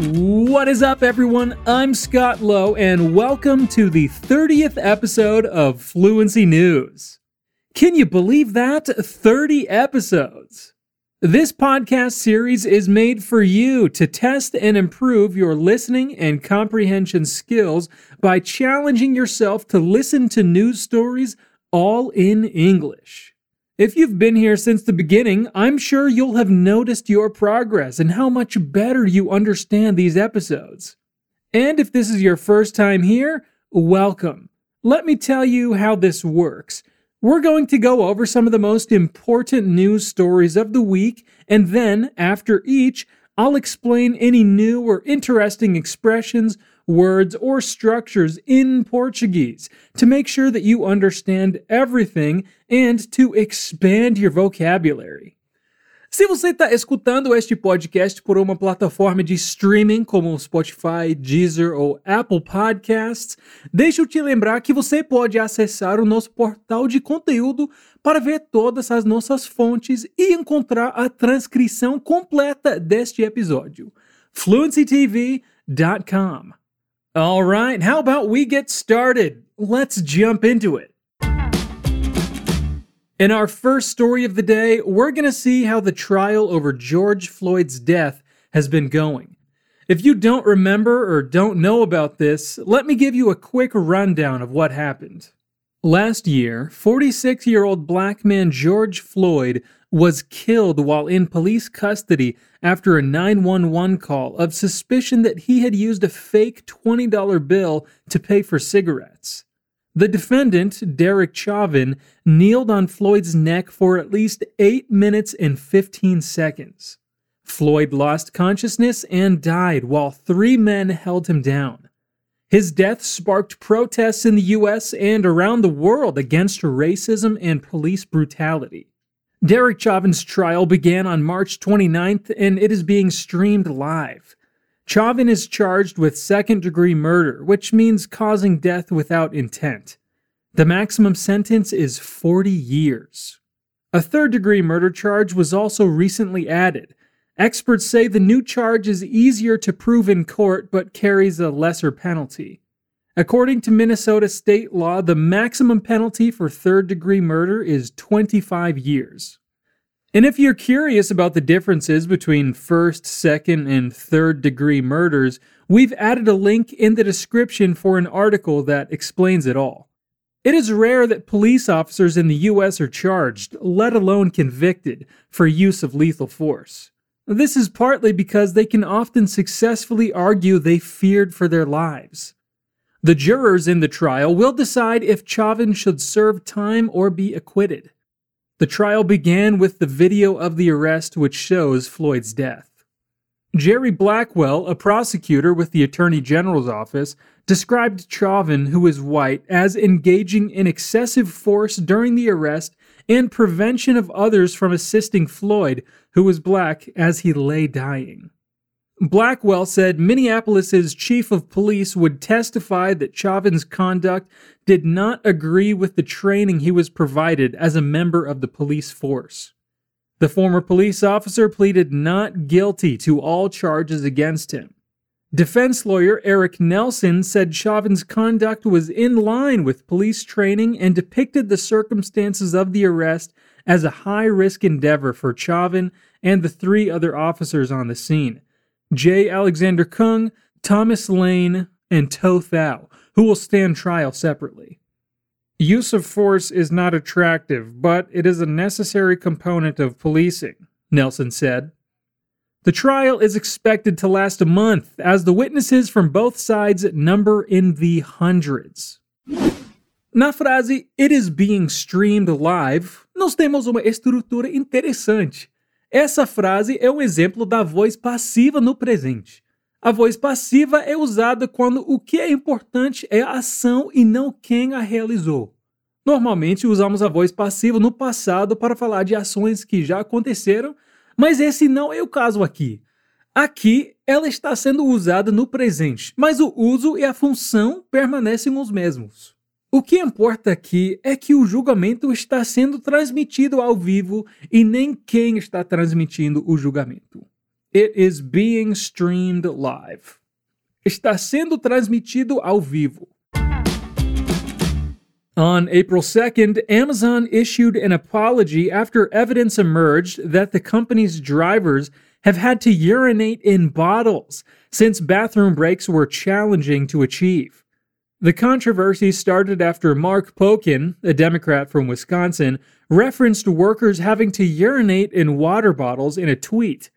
What is up, everyone? I'm Scott Lowe, and welcome to the 30th episode of Fluency News. Can you believe that? 30 episodes. This podcast series is made for you to test and improve your listening and comprehension skills by challenging yourself to listen to news stories all in English. If you've been here since the beginning, I'm sure you'll have noticed your progress and how much better you understand these episodes. And if this is your first time here, welcome. Let me tell you how this works. We're going to go over some of the most important news stories of the week, and then, after each, I'll explain any new or interesting expressions words, or structures in Portuguese to make sure that you understand everything and to expand your vocabulary. Se você está escutando este podcast por uma plataforma de streaming como Spotify, Deezer ou Apple Podcasts, deixa eu te lembrar que você pode acessar o nosso portal de conteúdo para ver todas as nossas fontes e encontrar a transcrição completa deste episódio. fluencytv.com. All right, how about we get started? Let's jump into it. In our first story of the day, we're going to see how the trial over George Floyd's death has been going. If you don't remember or don't know about this, let me give you a quick rundown of what happened. Last year, 46 year old black man George Floyd was killed while in police custody after a 911 call of suspicion that he had used a fake $20 bill to pay for cigarettes. The defendant, Derek Chauvin, kneeled on Floyd's neck for at least 8 minutes and 15 seconds. Floyd lost consciousness and died while three men held him down. His death sparked protests in the US and around the world against racism and police brutality. Derek Chauvin's trial began on March 29th and it is being streamed live. Chauvin is charged with second degree murder, which means causing death without intent. The maximum sentence is 40 years. A third degree murder charge was also recently added. Experts say the new charge is easier to prove in court but carries a lesser penalty. According to Minnesota state law, the maximum penalty for third degree murder is 25 years. And if you're curious about the differences between first, second, and third degree murders, we've added a link in the description for an article that explains it all. It is rare that police officers in the US are charged, let alone convicted, for use of lethal force. This is partly because they can often successfully argue they feared for their lives. The jurors in the trial will decide if Chauvin should serve time or be acquitted. The trial began with the video of the arrest which shows Floyd's death. Jerry Blackwell, a prosecutor with the Attorney General's office, described Chauvin, who is white, as engaging in excessive force during the arrest and prevention of others from assisting Floyd, who was black, as he lay dying. Blackwell said Minneapolis's chief of police would testify that Chauvin's conduct did not agree with the training he was provided as a member of the police force. The former police officer pleaded not guilty to all charges against him. Defense lawyer Eric Nelson said Chauvin's conduct was in line with police training and depicted the circumstances of the arrest as a high risk endeavor for Chauvin and the three other officers on the scene J. Alexander Kueng, Thomas Lane, and Tou Thao, who will stand trial separately. Use of force is not attractive, but it is a necessary component of policing, Nelson said. The trial is expected to last a month, as the witnesses from both sides number in the hundreds. Na frase It is being streamed live, nós temos uma estrutura interessante. Essa frase é um exemplo da voz passiva no presente. A voz passiva é usada quando o que é importante é a ação e não quem a realizou. Normalmente usamos a voz passiva no passado para falar de ações que já aconteceram, mas esse não é o caso aqui. Aqui ela está sendo usada no presente, mas o uso e a função permanecem os mesmos. O que importa aqui é que o julgamento está sendo transmitido ao vivo e nem quem está transmitindo o julgamento. It is being streamed live. Está sendo transmitido ao vivo. On April 2nd, Amazon issued an apology after evidence emerged that the company's drivers have had to urinate in bottles since bathroom breaks were challenging to achieve. The controversy started after Mark Pocan, a Democrat from Wisconsin, referenced workers having to urinate in water bottles in a tweet.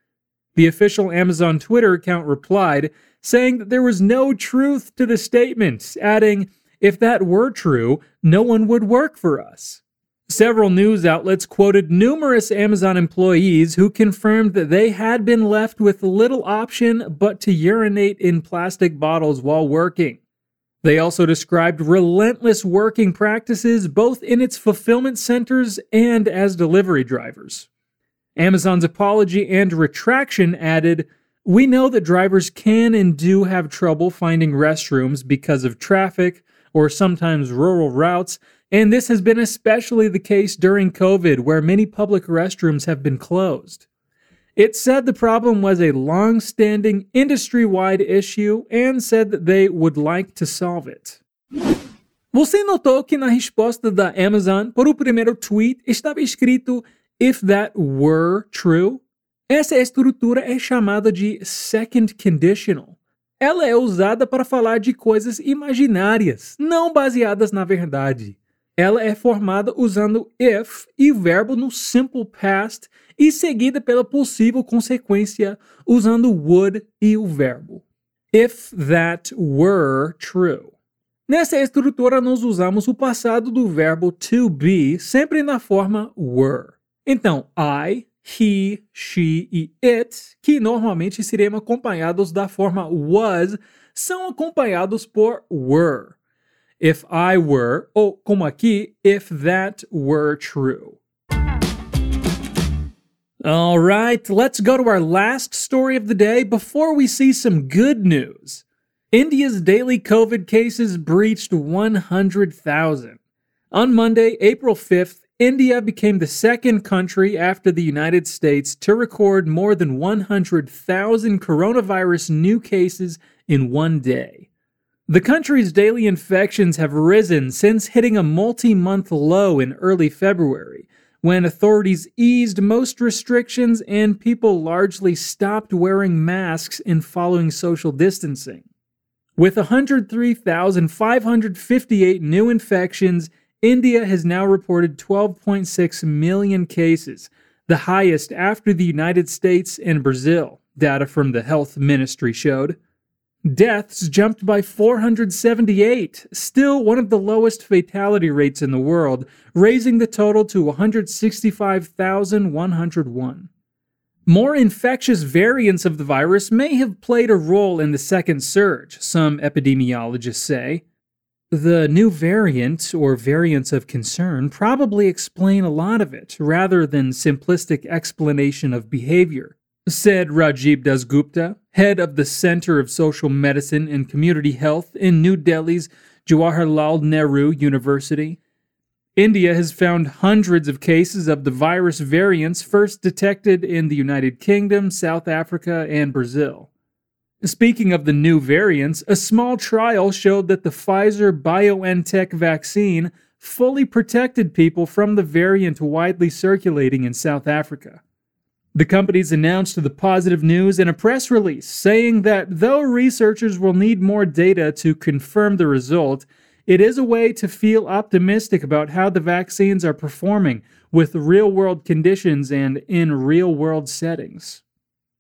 The official Amazon Twitter account replied, saying that there was no truth to the statement, adding, If that were true, no one would work for us. Several news outlets quoted numerous Amazon employees who confirmed that they had been left with little option but to urinate in plastic bottles while working. They also described relentless working practices both in its fulfillment centers and as delivery drivers. Amazon's apology and retraction added, We know that drivers can and do have trouble finding restrooms because of traffic or sometimes rural routes, and this has been especially the case during COVID, where many public restrooms have been closed. It said the problem was a long standing industry wide issue and said that they would like to solve it. Você notou que na resposta da Amazon para o primeiro tweet estava escrito If that were true? Essa estrutura é chamada de second conditional. Ela é usada para falar de coisas imaginárias, não baseadas na verdade. Ela é formada usando if e verbo no simple past e seguida pela possível consequência usando would e o verbo. If that were true. Nessa estrutura, nós usamos o passado do verbo to be sempre na forma were. Então, I, he, she e it, que normalmente seriam acompanhados da forma was, são acompanhados por were if I were, ou como aqui, if that were true. All right, let's go to our last story of the day before we see some good news. India's daily COVID cases breached 100,000. On Monday, April 5th, India became the second country after the United States to record more than 100,000 coronavirus new cases in one day. The country's daily infections have risen since hitting a multi month low in early February, when authorities eased most restrictions and people largely stopped wearing masks and following social distancing. With 103,558 new infections, India has now reported 12.6 million cases, the highest after the United States and Brazil, data from the health ministry showed. Deaths jumped by 478, still one of the lowest fatality rates in the world, raising the total to 165,101. More infectious variants of the virus may have played a role in the second surge, some epidemiologists say. The new variant, or variants of concern, probably explain a lot of it, rather than simplistic explanation of behavior said Rajiv Dasgupta, head of the Center of Social Medicine and Community Health in New Delhi's Jawaharlal Nehru University. India has found hundreds of cases of the virus variants first detected in the United Kingdom, South Africa, and Brazil. Speaking of the new variants, a small trial showed that the Pfizer BioNTech vaccine fully protected people from the variant widely circulating in South Africa. The companies announced the positive news in a press release, saying that though researchers will need more data to confirm the result, it is a way to feel optimistic about how the vaccines are performing with real world conditions and in real world settings.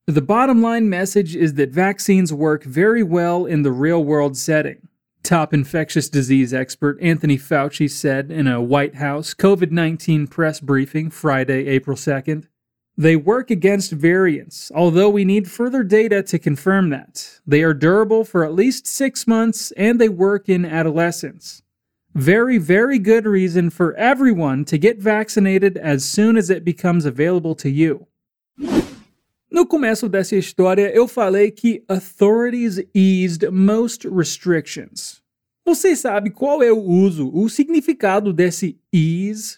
The bottom line message is that vaccines work very well in the real world setting. Top infectious disease expert Anthony Fauci said in a White House COVID 19 press briefing Friday, April 2nd. They work against variants, although we need further data to confirm that. They are durable for at least six months and they work in adolescents. Very, very good reason for everyone to get vaccinated as soon as it becomes available to you. No começo dessa história, eu falei que authorities eased most restrictions. Você sabe qual é o uso, o significado desse ease?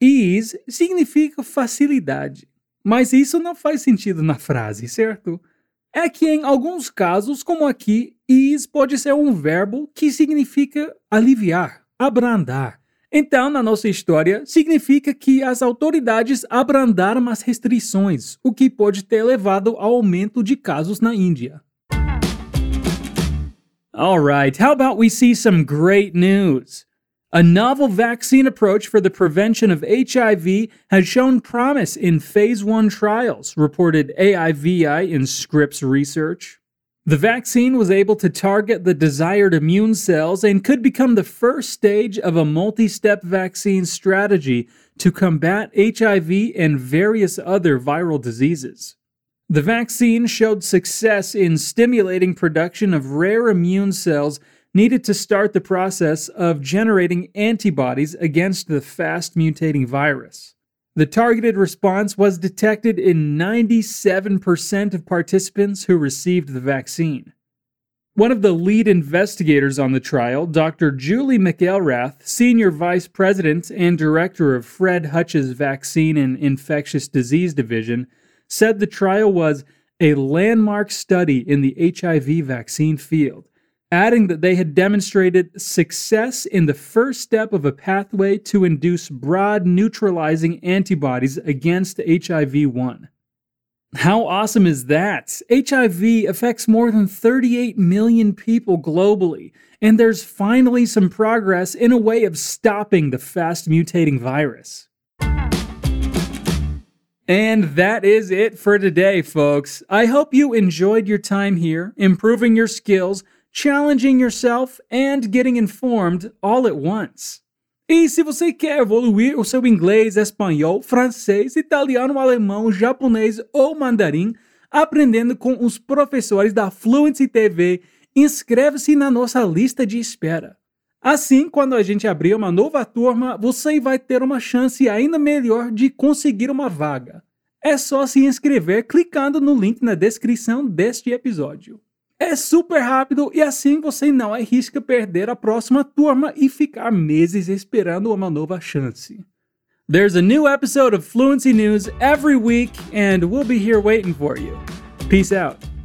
Ease significa facilidade. Mas isso não faz sentido na frase, certo? É que em alguns casos, como aqui, ease pode ser um verbo que significa aliviar, abrandar. Então, na nossa história, significa que as autoridades abrandaram as restrições, o que pode ter levado ao aumento de casos na Índia. Alright, how about we see some great news? A novel vaccine approach for the prevention of HIV has shown promise in phase 1 trials, reported IAVI in Scripps Research. The vaccine was able to target the desired immune cells and could become the first stage of a multi step vaccine strategy to combat HIV and various other viral diseases. The vaccine showed success in stimulating production of rare immune cells needed to start the process of generating antibodies against the fast mutating virus. The targeted response was detected in 97% of participants who received the vaccine. One of the lead investigators on the trial, Dr. Julie McElrath, Senior Vice President and Director of Fred Hutch's Vaccine and Infectious Disease Division, said the trial was a landmark study in the HIV vaccine field adding that they had demonstrated success in the first step of a pathway to induce broad neutralizing antibodies against HIV 1. How awesome is that? HIV affects more than 38 million people globally, and there's finally some progress in a way of stopping the fast mutating virus. And that is it for today, folks. I hope you enjoyed your time here, improving your skills challenging yourself and getting informed all at once. E se você quer evoluir o seu inglês, espanhol, francês, italiano, alemão, japonês ou mandarim, aprendendo com os professores da Fluency TV, inscreve-se na nossa lista de espera. Assim, quando a gente abrir uma nova turma, você vai ter uma chance ainda melhor de conseguir uma vaga. É só se inscrever clicando no link na descrição deste episódio. É super rápido e assim você não arrisca perder a próxima turma e ficar meses esperando uma nova chance. There's a new episode of Fluency News every week, and we'll be here waiting for you. Peace out.